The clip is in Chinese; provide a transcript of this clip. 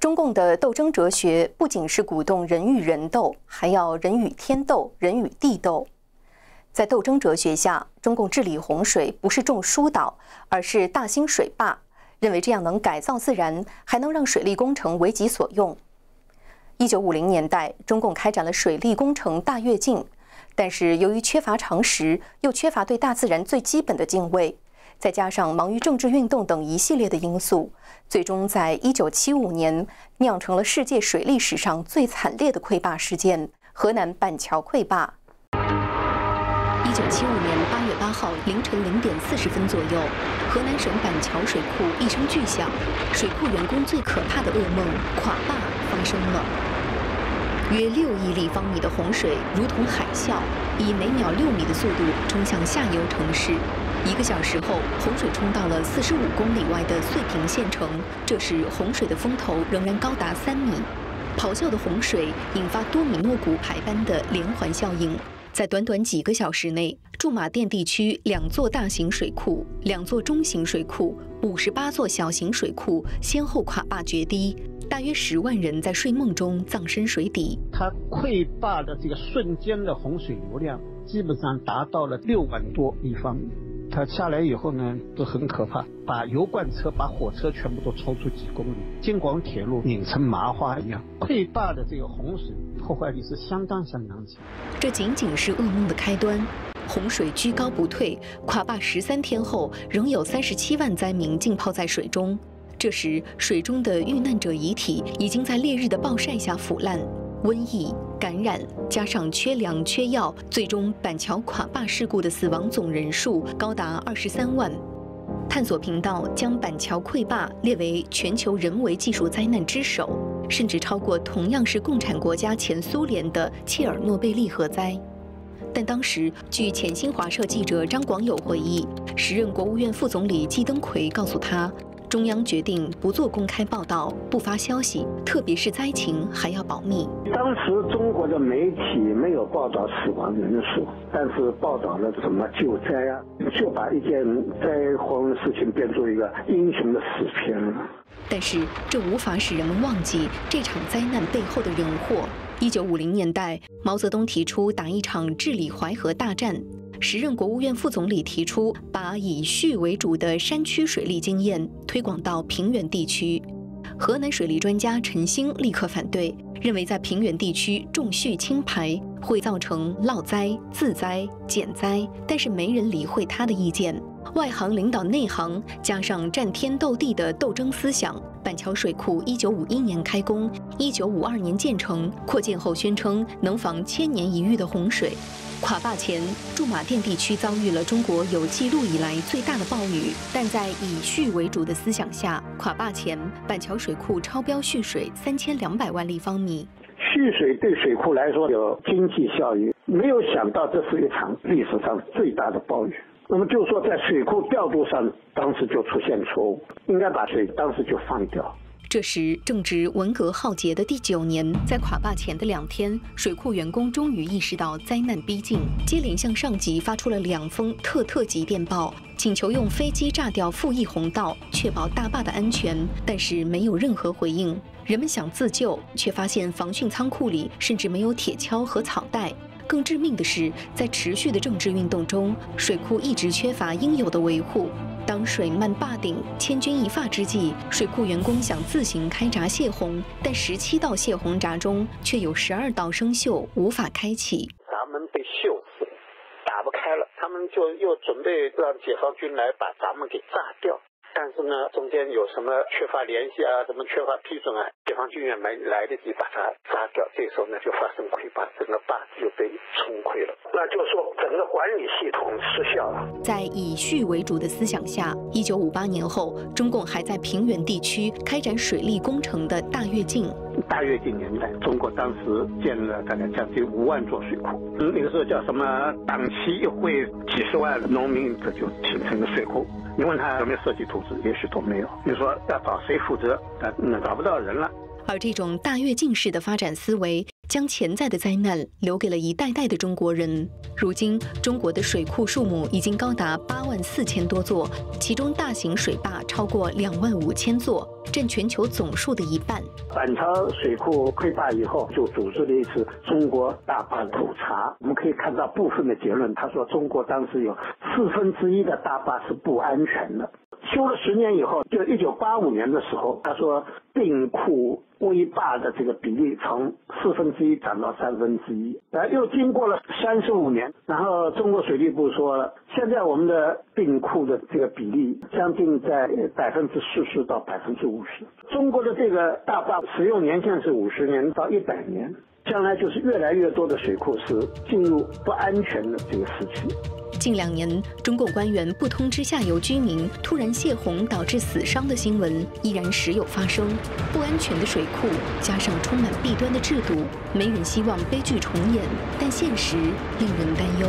中共的斗争哲学不仅是鼓动人与人斗，还要人与天斗，人与地斗。在斗争哲学下，中共治理洪水不是种疏导，而是大兴水坝，认为这样能改造自然，还能让水利工程为己所用。一九五零年代，中共开展了水利工程大跃进，但是由于缺乏常识，又缺乏对大自然最基本的敬畏，再加上忙于政治运动等一系列的因素，最终在一九七五年酿成了世界水利史上最惨烈的溃坝事件——河南板桥溃坝。一九七五年八月八号凌晨零点四十分左右，河南省板桥水库一声巨响，水库员工最可怕的噩梦——垮坝发生了。约六亿立方米的洪水如同海啸，以每秒六米的速度冲向下游城市。一个小时后，洪水冲到了四十五公里外的遂平县城。这时，洪水的风头仍然高达三米。咆哮的洪水引发多米诺骨牌般的连环效应。在短短几个小时内，驻马店地区两座大型水库、两座中型水库、五十八座小型水库先后垮坝决堤，大约十万人在睡梦中葬身水底。它溃坝的这个瞬间的洪水流量，基本上达到了六万多立方米。它下来以后呢，都很可怕，把油罐车、把火车全部都超出几公里，京广铁路拧成麻花一样。溃坝的这个洪水破坏力是相当相当强。这仅仅是噩梦的开端，洪水居高不退，垮坝十三天后，仍有三十七万灾民浸泡在水中。这时，水中的遇难者遗体已经在烈日的暴晒下腐烂。瘟疫感染加上缺粮缺药，最终板桥垮坝事故的死亡总人数高达二十三万。探索频道将板桥溃坝列为全球人为技术灾难之首，甚至超过同样是共产国家前苏联的切尔诺贝利核灾。但当时，据前新华社记者张广友回忆，时任国务院副总理季登奎告诉他。中央决定不做公开报道，不发消息，特别是灾情还要保密。当时中国的媒体没有报道死亡人数，但是报道了什么救灾啊，就把一件灾荒的事情变作一个英雄的死片了。但是这无法使人们忘记这场灾难背后的人祸。一九五零年代，毛泽东提出打一场治理淮河大战。时任国务院副总理提出，把以蓄为主的山区水利经验推广到平原地区。河南水利专家陈兴立刻反对，认为在平原地区重蓄轻排会造成涝灾、自灾、减灾，但是没人理会他的意见。外行领导内行，加上战天斗地的斗争思想，板桥水库一九五一年开工，一九五二年建成，扩建后宣称能防千年一遇的洪水。垮坝前，驻马店地区遭遇了中国有记录以来最大的暴雨，但在以蓄为主的思想下，垮坝前板桥水库超标蓄水三千两百万立方米。蓄水对水库来说有经济效益，没有想到这是一场历史上最大的暴雨。那么就说在水库调度上，当时就出现错误，应该把水当时就放掉。这时正值文革浩劫的第九年，在垮坝前的两天，水库员工终于意识到灾难逼近，接连向上级发出了两封特特级电报，请求用飞机炸掉富义洪道，确保大坝的安全。但是没有任何回应。人们想自救，却发现防汛仓库里甚至没有铁锹和草袋。更致命的是，在持续的政治运动中，水库一直缺乏应有的维护。当水漫坝顶、千钧一发之际，水库员工想自行开闸泄洪，但十七道泄洪闸中却有十二道生锈，无法开启。闸门被锈死，打不开了。他们就又准备让解放军来把闸门给炸掉。但是呢，中间有什么缺乏联系啊，什么缺乏批准啊，解放军也没来得及把它炸掉。这时候呢，就发生溃坝，整个坝就被冲溃了。那就说整个管理系统失效了。在以蓄为主的思想下，一九五八年后，中共还在平原地区开展水利工程的大跃进。大跃进年代，中国当时建了大概将近五万座水库，那个时候叫什么？党旗一挥，几十万农民这就形成了水库。你问他有没有设计图纸，也许都没有。你说要找谁负责？那找不到人了。而这种大跃进式的发展思维，将潜在的灾难留给了一代代的中国人。如今，中国的水库数目已经高达八万四千多座，其中大型水坝超过两万五千座，占全球总数的一半。板桥水库溃坝以后，就组织了一次中国大坝普查。我们可以看到部分的结论，他说中国当时有四分之一的大坝是不安全的。修了十年以后，就一九八五年的时候，他说病库危坝的这个比例从四分之一涨到三分之一。呃，又经过了三十五年，然后中国水利部说，现在我们的病库的这个比例将近在百分之四十到百分之五十。中国的这个大坝使用年限是五十年到一百年，将来就是越来越多的水库是进入不安全的这个时期。近两年，中共官员不通知下游居民突然泄洪导致死伤的新闻依然时有发生。不安全的水库加上充满弊端的制度，没人希望悲剧重演，但现实令人担忧。